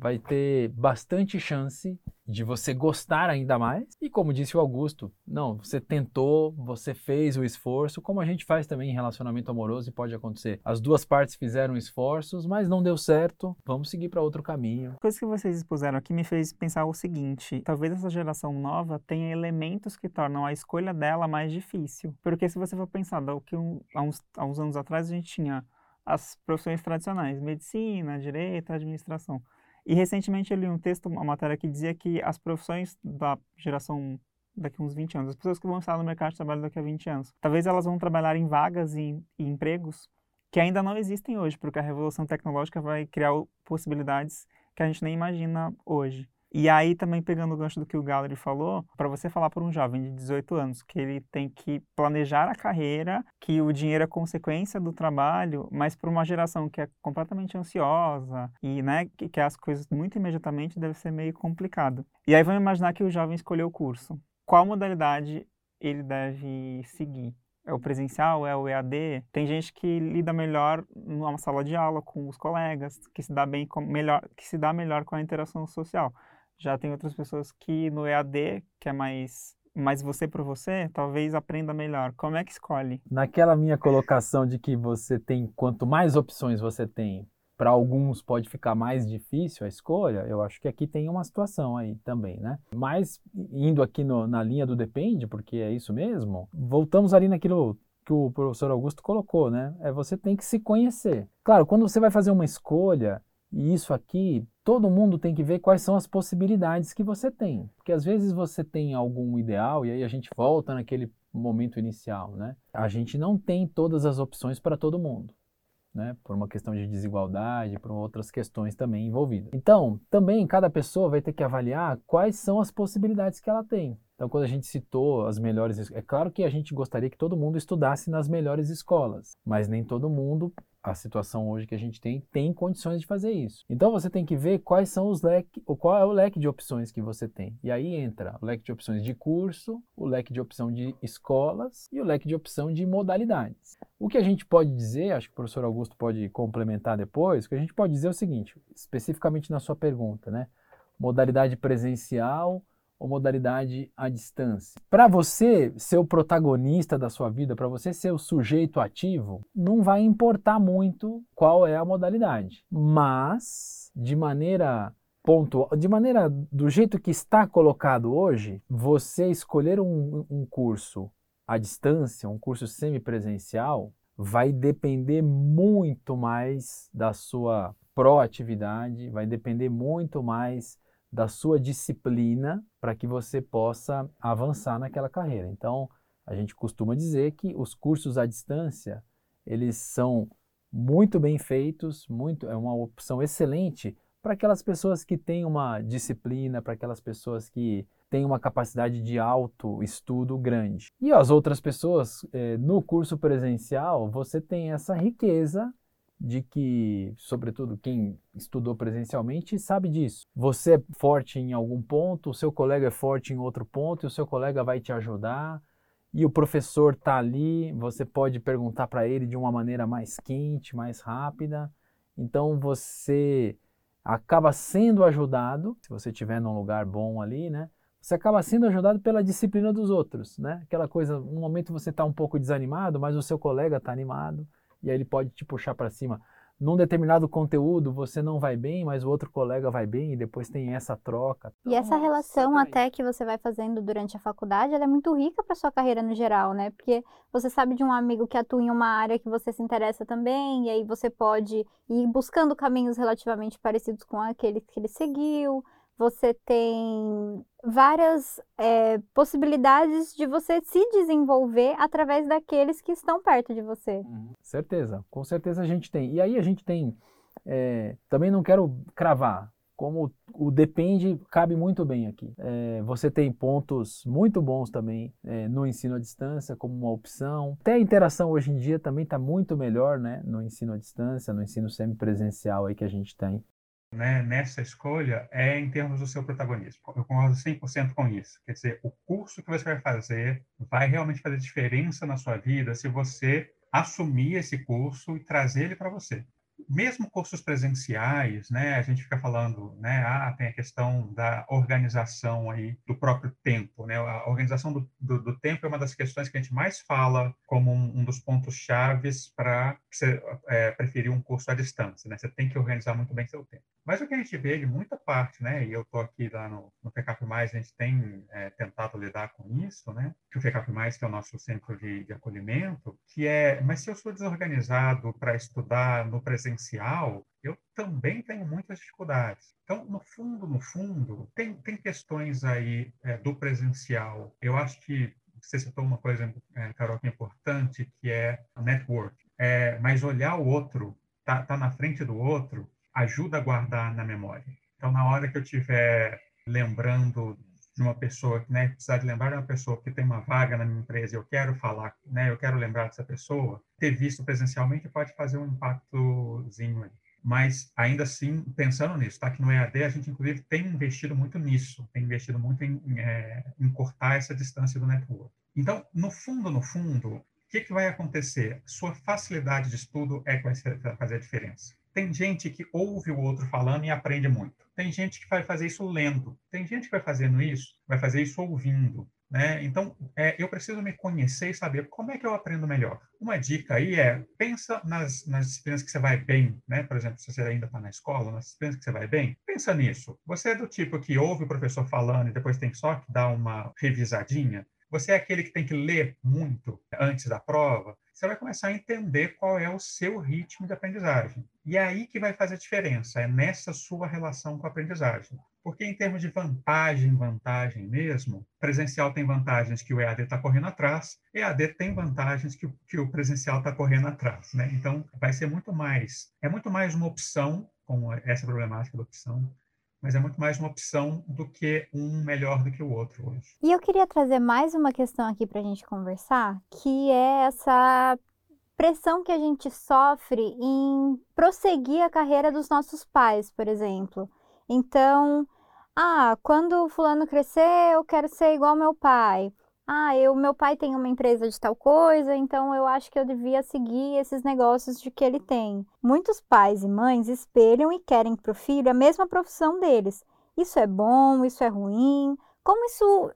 vai ter bastante chance de você gostar ainda mais. E como disse o Augusto, não, você tentou, você fez o esforço, como a gente faz também em relacionamento amoroso e pode acontecer. As duas partes fizeram esforços, mas não deu certo, vamos seguir para outro caminho. Coisa que vocês expuseram aqui me fez pensar o seguinte: talvez essa geração nova tenha elementos que tornam a escolha dela mais difícil. Porque se você for pensar, que há, uns, há uns anos atrás a gente tinha as profissões tradicionais, medicina, direito, administração. E recentemente eu li um texto, uma matéria que dizia que as profissões da geração daqui a uns 20 anos, as pessoas que vão estar no mercado de trabalho daqui a 20 anos, talvez elas vão trabalhar em vagas e, empregos que ainda não existem hoje, porque a revolução tecnológica vai criar possibilidades que a gente nem imagina hoje. E aí, também pegando o gancho do que o Gallery falou, para você falar para um jovem de 18 anos que ele tem que planejar a carreira, que o dinheiro é consequência do trabalho, mas para uma geração que é completamente ansiosa e né, que quer as coisas muito imediatamente, deve ser meio complicado. E aí, vamos imaginar que o jovem escolheu o curso. Qual modalidade ele deve seguir? é o presencial, é o EAD. Tem gente que lida melhor numa sala de aula com os colegas, que se dá bem com, melhor, que se dá melhor com a interação social. Já tem outras pessoas que no EAD, que é mais mais você por você, talvez aprenda melhor. Como é que escolhe? Naquela minha colocação de que você tem quanto mais opções você tem, para alguns pode ficar mais difícil a escolha, eu acho que aqui tem uma situação aí também, né? Mas indo aqui no, na linha do depende, porque é isso mesmo, voltamos ali naquilo que o professor Augusto colocou, né? É você tem que se conhecer. Claro, quando você vai fazer uma escolha, e isso aqui, todo mundo tem que ver quais são as possibilidades que você tem. Porque às vezes você tem algum ideal, e aí a gente volta naquele momento inicial, né? A gente não tem todas as opções para todo mundo né, por uma questão de desigualdade, por outras questões também envolvidas. Então, também cada pessoa vai ter que avaliar quais são as possibilidades que ela tem. Então, quando a gente citou as melhores, é claro que a gente gostaria que todo mundo estudasse nas melhores escolas, mas nem todo mundo a situação hoje que a gente tem tem condições de fazer isso. Então você tem que ver quais são os leques, ou qual é o leque de opções que você tem. E aí entra o leque de opções de curso, o leque de opção de escolas e o leque de opção de modalidades. O que a gente pode dizer, acho que o professor Augusto pode complementar depois, o que a gente pode dizer é o seguinte, especificamente na sua pergunta, né? Modalidade presencial ou modalidade à distância. Para você ser o protagonista da sua vida, para você ser o sujeito ativo, não vai importar muito qual é a modalidade. Mas, de maneira pontual, de maneira do jeito que está colocado hoje, você escolher um, um curso à distância, um curso semipresencial, vai depender muito mais da sua proatividade, vai depender muito mais da sua disciplina para que você possa avançar naquela carreira. Então, a gente costuma dizer que os cursos à distância, eles são muito bem feitos, muito é uma opção excelente para aquelas pessoas que têm uma disciplina, para aquelas pessoas que têm uma capacidade de autoestudo grande. E as outras pessoas, eh, no curso presencial, você tem essa riqueza de que, sobretudo quem estudou presencialmente, sabe disso. Você é forte em algum ponto, o seu colega é forte em outro ponto, e o seu colega vai te ajudar, e o professor está ali, você pode perguntar para ele de uma maneira mais quente, mais rápida. Então você acaba sendo ajudado, se você estiver num lugar bom ali, né? Você acaba sendo ajudado pela disciplina dos outros, né? Aquela coisa, um momento você está um pouco desanimado, mas o seu colega está animado e aí ele pode te puxar para cima. Num determinado conteúdo você não vai bem, mas o outro colega vai bem e depois tem essa troca. E essa relação até que você vai fazendo durante a faculdade, ela é muito rica para sua carreira no geral, né? Porque você sabe de um amigo que atua em uma área que você se interessa também, e aí você pode ir buscando caminhos relativamente parecidos com aquele que ele seguiu você tem várias é, possibilidades de você se desenvolver através daqueles que estão perto de você. Uhum. Certeza, com certeza a gente tem. E aí a gente tem, é, também não quero cravar, como o depende cabe muito bem aqui. É, você tem pontos muito bons também é, no ensino à distância como uma opção. Até a interação hoje em dia também está muito melhor né, no ensino à distância, no ensino semipresencial aí que a gente tem né, nessa escolha é em termos do seu protagonismo. Eu concordo 100% com isso. Quer dizer, o curso que você vai fazer vai realmente fazer diferença na sua vida se você assumir esse curso e trazer ele para você mesmo cursos presenciais, né, a gente fica falando, né, ah, tem a questão da organização aí do próprio tempo, né, a organização do, do, do tempo é uma das questões que a gente mais fala como um, um dos pontos chaves para você é, preferir um curso à distância, né, você tem que organizar muito bem seu tempo. Mas o que a gente vê de muita parte, né, e eu estou aqui lá no, no PCAP+, a gente tem é, tentado lidar com isso, né, que o PCAP+, que é o nosso centro de, de acolhimento, que é, mas se eu sou desorganizado para estudar no presencial, eu também tenho muitas dificuldades. Então, no fundo, no fundo, tem, tem questões aí é, do presencial. Eu acho que você citou uma coisa, é, Carol, que é importante, que é a network. É, mas olhar o outro, tá, tá na frente do outro, ajuda a guardar na memória. Então, na hora que eu estiver lembrando de uma pessoa, né, precisar de lembrar de uma pessoa que tem uma vaga na minha empresa eu quero falar, né, eu quero lembrar dessa pessoa, ter visto presencialmente pode fazer um impactozinho aí. Mas, ainda assim, pensando nisso, tá? Que no EAD a gente, inclusive, tem investido muito nisso, tem investido muito em, é, em cortar essa distância do network. Então, no fundo, no fundo, o que, que vai acontecer? Sua facilidade de estudo é que vai fazer a diferença. Tem gente que ouve o outro falando e aprende muito. Tem gente que vai fazer isso lendo. Tem gente que vai fazendo isso, vai fazer isso ouvindo. Né? Então, é, eu preciso me conhecer e saber como é que eu aprendo melhor. Uma dica aí é, pensa nas, nas disciplinas que você vai bem, né? Por exemplo, se você ainda está na escola, nas disciplinas que você vai bem, pensa nisso. Você é do tipo que ouve o professor falando e depois tem só que dar uma revisadinha? Você é aquele que tem que ler muito antes da prova? Você vai começar a entender qual é o seu ritmo de aprendizagem. E é aí que vai fazer a diferença, é nessa sua relação com a aprendizagem. Porque em termos de vantagem, vantagem mesmo, presencial tem vantagens que o EAD está correndo atrás, EAD tem vantagens que, que o presencial está correndo atrás, né? Então, vai ser muito mais, é muito mais uma opção, com essa problemática da opção, mas é muito mais uma opção do que um melhor do que o outro hoje. E eu queria trazer mais uma questão aqui para a gente conversar, que é essa pressão que a gente sofre em prosseguir a carreira dos nossos pais, por exemplo. Então, ah, quando fulano crescer, eu quero ser igual ao meu pai. Ah, eu, meu pai tem uma empresa de tal coisa, então eu acho que eu devia seguir esses negócios de que ele tem. Muitos pais e mães espelham e querem para o filho a mesma profissão deles. Isso é bom, isso é ruim? Como isso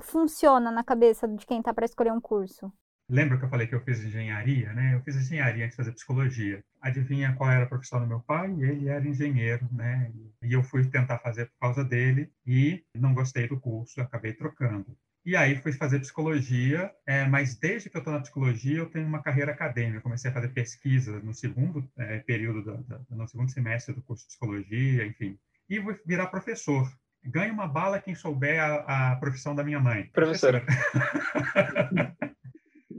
funciona na cabeça de quem está para escolher um curso? Lembra que eu falei que eu fiz engenharia, né? Eu fiz engenharia antes de fazer psicologia. Adivinha qual era a profissão do meu pai? Ele era engenheiro, né? E eu fui tentar fazer por causa dele e não gostei do curso, acabei trocando. E aí fui fazer psicologia, é, mas desde que eu estou na psicologia eu tenho uma carreira acadêmica. comecei a fazer pesquisa no segundo é, período, do, do, no segundo semestre do curso de psicologia, enfim. E vou virar professor. Ganhe uma bala quem souber a, a profissão da minha mãe. Professora.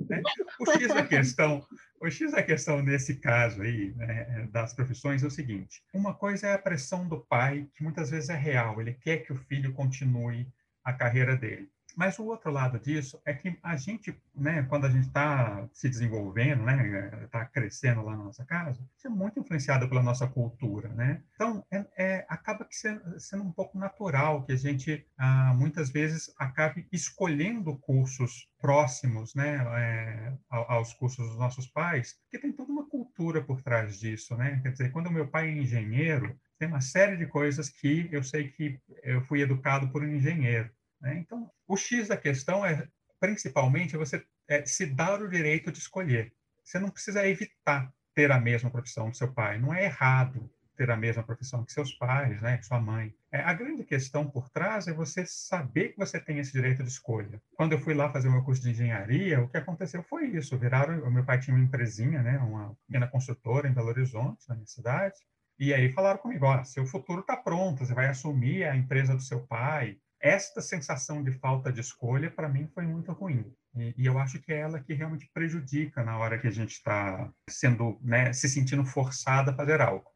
Né? O X da questão, o X da questão nesse caso aí, né, das profissões é o seguinte: uma coisa é a pressão do pai, que muitas vezes é real, ele quer que o filho continue a carreira dele. Mas o outro lado disso é que a gente, né, quando a gente está se desenvolvendo, né, está crescendo lá na nossa casa, é muito influenciado pela nossa cultura, né? Então, é, é acaba que sendo, sendo, um pouco natural que a gente, ah, muitas vezes, acabe escolhendo cursos próximos, né, é, aos cursos dos nossos pais, porque tem toda uma cultura por trás disso, né? Quer dizer, quando o meu pai é engenheiro, tem uma série de coisas que eu sei que eu fui educado por um engenheiro. Né? Então, o X da questão é, principalmente, você é, se dar o direito de escolher. Você não precisa evitar ter a mesma profissão que seu pai. Não é errado ter a mesma profissão que seus pais, né, que sua mãe. É, a grande questão por trás é você saber que você tem esse direito de escolha. Quando eu fui lá fazer o meu curso de engenharia, o que aconteceu foi isso. Viraram, o meu pai tinha uma empresinha, né, uma pequena construtora em Belo Horizonte, na minha cidade, e aí falaram comigo, ó, seu futuro está pronto, você vai assumir a empresa do seu pai, esta sensação de falta de escolha, para mim, foi muito ruim. E, e, eu acho que é ela que realmente prejudica na hora que a gente está sendo, né, se sentindo forçada a fazer algo.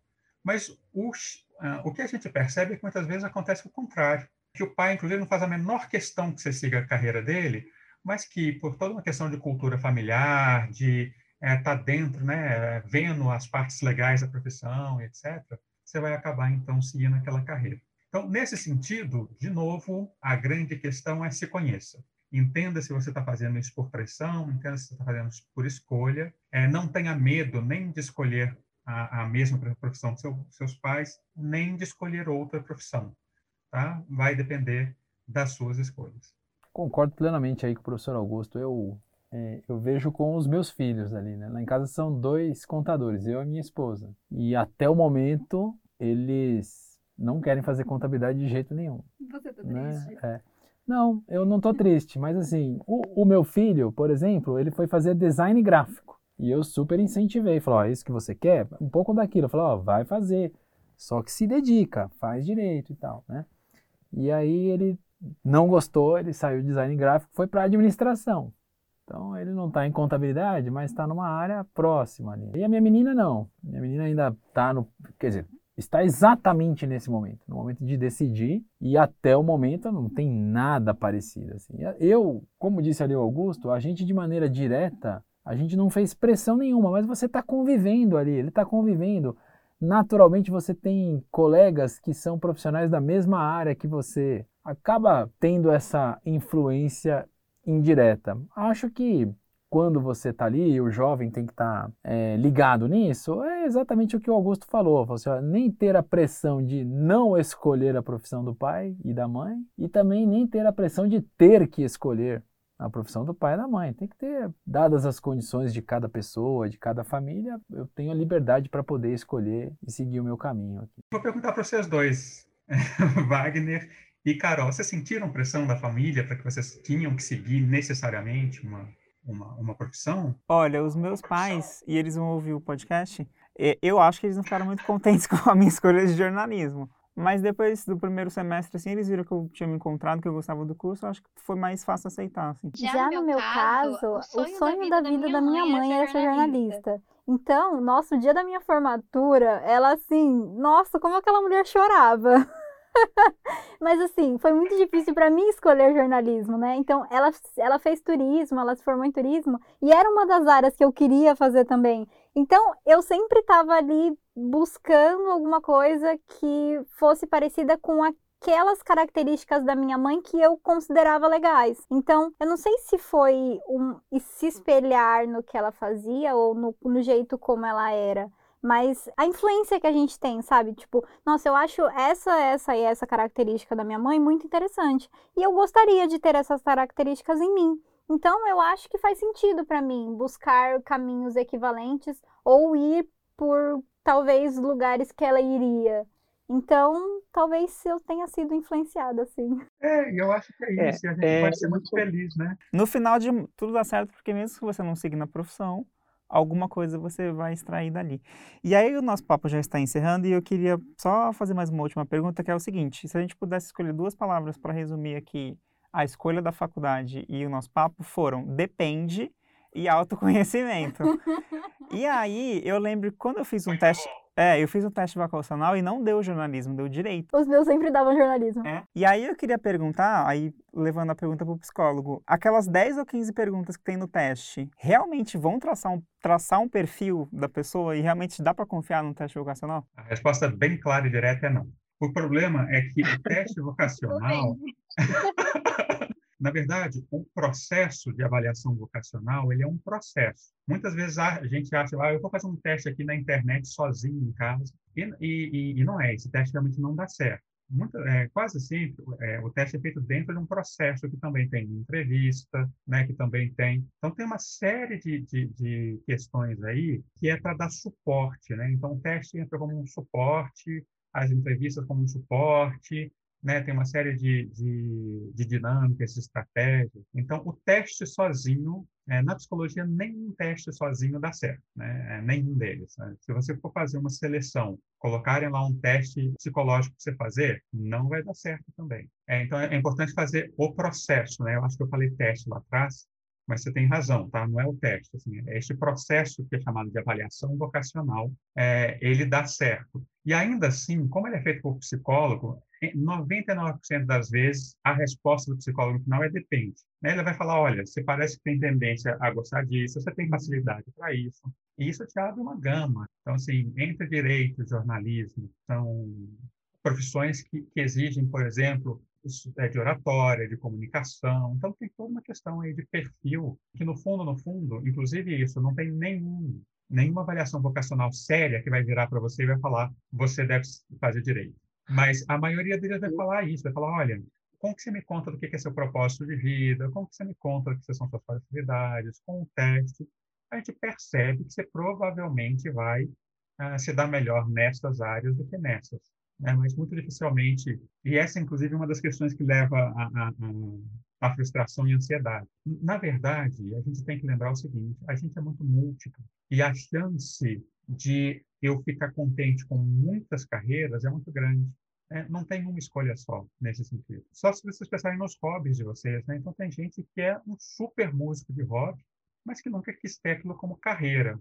Mas o, uh, o que a gente percebe é que muitas vezes acontece o contrário. Que o pai, inclusive, não faz a menor questão que você siga a carreira dele, mas que, por toda uma questão de cultura familiar, de estar é, tá dentro, né, vendo as partes legais da profissão, etc., você vai acabar, então, seguindo aquela carreira. Então, nesse sentido, de novo, a grande questão é se conheça. Entenda se você está fazendo isso por pressão, entenda se você está fazendo isso por escolha. É, não tenha medo nem de escolher a, a mesma profissão dos seu, seus pais, nem de escolher outra profissão. Tá? Vai depender das suas escolhas. Concordo plenamente aí com o professor Augusto. Eu, é, eu vejo com os meus filhos ali, né? Lá em casa são dois contadores, eu e minha esposa. E até o momento, eles não querem fazer contabilidade de jeito nenhum. Você tá né? triste? É. Não, eu não tô triste, mas assim, o, o, meu filho, por exemplo, ele foi fazer design gráfico. E eu super incentivei, falou, ó, isso que você quer? Um pouco daquilo. Eu falei, ó, vai fazer. Só que se dedica, faz direito e tal, né? E aí ele não gostou, ele saiu de design gráfico, foi para administração. Então ele não está em contabilidade, mas está numa área próxima ali. E a minha menina não. Minha menina ainda está no, quer dizer, está exatamente nesse momento, no momento de decidir, e até o momento não tem nada parecido. Assim. Eu, como disse ali o Augusto, a gente de maneira direta, a gente não fez pressão nenhuma, mas você está convivendo ali, ele está convivendo. Naturalmente você tem colegas que são profissionais da mesma área que você, acaba tendo essa influência indireta. Acho que quando você está ali, o jovem tem que estar tá, é, ligado nisso, é exatamente o que o Augusto falou. Você, ó, nem ter a pressão de não escolher a profissão do pai e da mãe, e também nem ter a pressão de ter que escolher a profissão do pai e da mãe. Tem que ter, dadas as condições de cada pessoa, de cada família, eu tenho a liberdade para poder escolher e seguir o meu caminho. Aqui. Vou perguntar para vocês dois, Wagner e Carol, vocês sentiram pressão da família para que vocês tinham que seguir necessariamente uma uma, uma profissão? Olha, os meus pais, e eles vão ouvir o podcast, eu acho que eles não ficaram muito contentes com a minha escolha de jornalismo. Mas depois do primeiro semestre, assim, eles viram que eu tinha me encontrado, que eu gostava do curso, eu acho que foi mais fácil aceitar, assim. Já, Já no meu caso, o sonho, o sonho da, vida da, vida da minha mãe era ser jornalista. Então, nosso dia da minha formatura, ela assim, nossa, como aquela mulher chorava. Mas assim, foi muito difícil para mim escolher jornalismo, né? Então, ela, ela fez turismo, ela se formou em turismo, e era uma das áreas que eu queria fazer também. Então, eu sempre estava ali buscando alguma coisa que fosse parecida com aquelas características da minha mãe que eu considerava legais. Então, eu não sei se foi um, se espelhar no que ela fazia ou no, no jeito como ela era mas a influência que a gente tem, sabe? Tipo, nossa, eu acho essa, essa e essa característica da minha mãe muito interessante. E eu gostaria de ter essas características em mim. Então, eu acho que faz sentido para mim buscar caminhos equivalentes ou ir por talvez lugares que ela iria. Então, talvez eu tenha sido influenciada, assim. É, eu acho que é, é isso. É, a gente é, pode ser muito feliz, né? No final de tudo dá certo, porque mesmo que você não siga na profissão, alguma coisa você vai extrair dali. E aí o nosso papo já está encerrando e eu queria só fazer mais uma última pergunta, que é o seguinte: se a gente pudesse escolher duas palavras para resumir aqui a escolha da faculdade e o nosso papo foram depende e autoconhecimento. e aí eu lembro quando eu fiz um teste. É, eu fiz um teste vocacional e não deu jornalismo, deu direito. Os meus sempre davam jornalismo. É. E aí eu queria perguntar, aí levando a pergunta para o psicólogo, aquelas 10 ou 15 perguntas que tem no teste, realmente vão traçar um, traçar um perfil da pessoa e realmente dá para confiar no teste vocacional? A resposta bem clara e direta é não. O problema é que o teste vocacional Na verdade, o processo de avaliação vocacional ele é um processo. Muitas vezes a gente acha, ah, eu vou fazer um teste aqui na internet sozinho em casa, e, e, e não é, esse teste realmente não dá certo. Muito, é, quase sempre é, o teste é feito dentro de um processo que também tem entrevista, né, que também tem. Então, tem uma série de, de, de questões aí que é para dar suporte. Né? Então, o teste entra como um suporte, as entrevistas como um suporte, né? tem uma série de, de, de dinâmicas, de estratégias. Então, o teste sozinho, é, na psicologia, nenhum teste sozinho dá certo, né? É, nenhum deles. Né? Se você for fazer uma seleção, colocarem lá um teste psicológico para você fazer, não vai dar certo também. É, então, é, importante fazer o processo. Né? Eu acho que eu falei teste lá atrás, mas você tem razão, tá? Não é o teste. Assim, é este processo que é chamado de avaliação vocacional, é, ele dá certo. E ainda assim, como ele é feito por psicólogo, 99% das vezes a resposta do psicólogo no final é depende. Né? Ele vai falar, olha, você parece que tem tendência a gostar disso, você tem facilidade para isso. E isso te abre uma gama. Então, assim, entre direito jornalismo, são profissões que, que exigem, por exemplo, de oratória, de comunicação. Então, tem toda uma questão aí de perfil, que no fundo, no fundo, inclusive isso, não tem nenhum, nenhuma avaliação vocacional séria que vai virar para você e vai falar, você deve fazer direito. Mas a maioria deles vai falar isso, vai falar, olha, como que você me conta do que é seu propósito de vida, como que você me conta do que são suas facilidades, com o teste, a gente percebe que você provavelmente vai uh, se dar melhor nestas áreas do que nessas né? mas muito dificilmente. E essa, inclusive, é uma das questões que leva à frustração e ansiedade. Na verdade, a gente tem que lembrar o seguinte: a gente é muito múltiplo e a chance de eu ficar contente com muitas carreiras é muito grande. É, não tem uma escolha só nesse sentido. Só se vocês pensarem nos hobbies de vocês. Né? Então, tem gente que é um super músico de hobby, mas que nunca quis aquilo como carreira.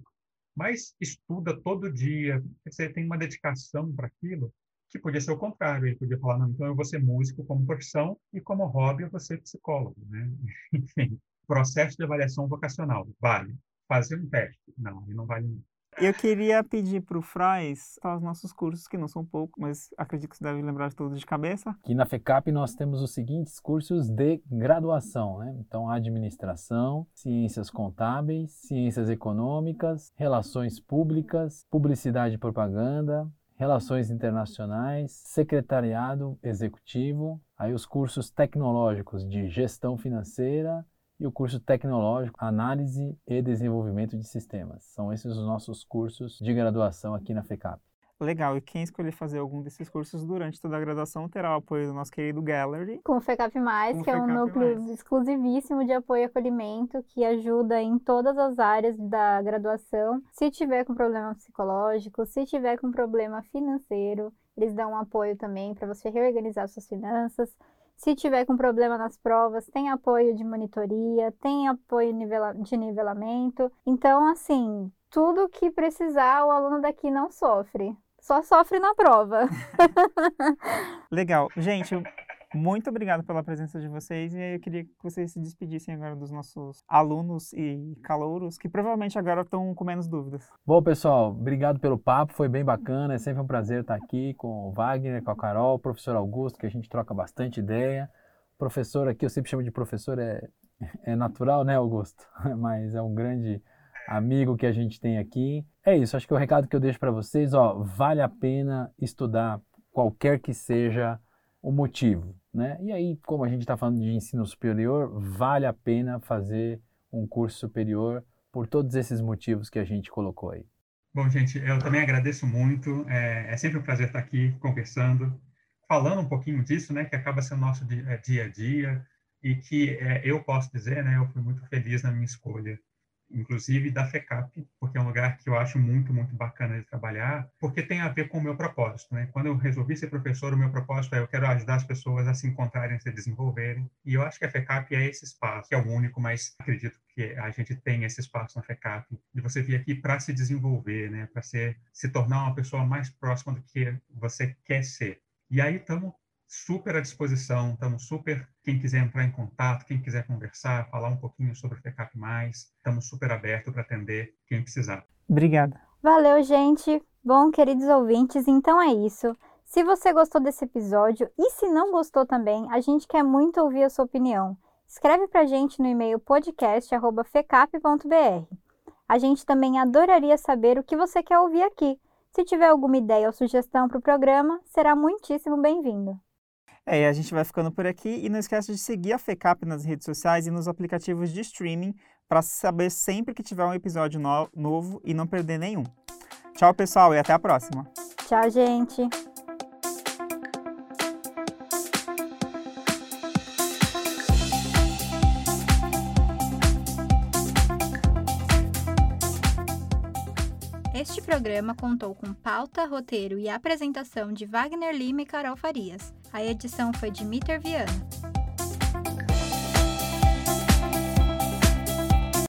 mas estuda todo dia, você tem uma dedicação para aquilo, que podia ser o contrário, ele podia falar, não, então eu vou ser músico como profissão e como hobby eu vou ser psicólogo, né? Enfim, processo de avaliação vocacional, vale. Fazer um teste, não, ele não vale não. Eu queria pedir para o Frais os nossos cursos, que não são poucos, mas acredito que você deve lembrar de todos de cabeça. Aqui na FECAP nós temos os seguintes cursos de graduação, né? Então, administração, ciências contábeis, ciências econômicas, relações públicas, publicidade e propaganda, relações internacionais, secretariado executivo, aí os cursos tecnológicos de gestão financeira, e o curso tecnológico Análise e Desenvolvimento de Sistemas. São esses os nossos cursos de graduação aqui na FECAP. Legal, e quem escolher fazer algum desses cursos durante toda a graduação terá o apoio do nosso querido Gallery. Com o FECAP+, Com que é um núcleo exclusivíssimo de apoio e acolhimento que ajuda em todas as áreas da graduação. Se tiver com problema psicológico, se tiver com problema financeiro, eles dão um apoio também para você reorganizar suas finanças. Se tiver com problema nas provas, tem apoio de monitoria, tem apoio de nivelamento. Então, assim, tudo que precisar, o aluno daqui não sofre. Só sofre na prova. Legal. Gente, muito obrigado pela presença de vocês e eu queria que vocês se despedissem agora dos nossos alunos e calouros, que provavelmente agora estão com menos dúvidas. Bom, pessoal, obrigado pelo papo, foi bem bacana, é sempre um prazer estar aqui com o Wagner, com a Carol, o professor Augusto, que a gente troca bastante ideia. Professor aqui, eu sempre chamo de professor, é, é natural, né, Augusto? Mas é um grande amigo que a gente tem aqui. É isso, acho que o recado que eu deixo para vocês, ó, vale a pena estudar qualquer que seja o motivo. Né? E aí, como a gente está falando de ensino superior, vale a pena fazer um curso superior por todos esses motivos que a gente colocou aí. Bom, gente, eu também agradeço muito. É, é sempre um prazer estar aqui conversando, falando um pouquinho disso, né, que acaba sendo nosso dia, é, dia a dia e que é, eu posso dizer, né, eu fui muito feliz na minha escolha inclusive da FECAP, porque é um lugar que eu acho muito, muito bacana de trabalhar, porque tem a ver com o meu propósito. Né? Quando eu resolvi ser professor, o meu propósito é eu quero ajudar as pessoas a se encontrarem, a se desenvolverem, e eu acho que a FECAP é esse espaço, que é o único, mas acredito que a gente tem esse espaço na FECAP, de você vir aqui para se desenvolver, né? para se tornar uma pessoa mais próxima do que você quer ser. E aí estamos super à disposição, estamos super, quem quiser entrar em contato, quem quiser conversar, falar um pouquinho sobre o FECAP+, estamos super abertos para atender quem precisar. Obrigada. Valeu, gente. Bom, queridos ouvintes, então é isso. Se você gostou desse episódio e se não gostou também, a gente quer muito ouvir a sua opinião. Escreve para a gente no e-mail podcast@fecap.br. A gente também adoraria saber o que você quer ouvir aqui. Se tiver alguma ideia ou sugestão para o programa, será muitíssimo bem-vindo. É, a gente vai ficando por aqui e não esquece de seguir a FECAP nas redes sociais e nos aplicativos de streaming para saber sempre que tiver um episódio no novo e não perder nenhum. Tchau, pessoal, e até a próxima. Tchau, gente. Programa contou com pauta, roteiro e apresentação de Wagner Lima e Carol Farias. A edição foi de Mitter Viana.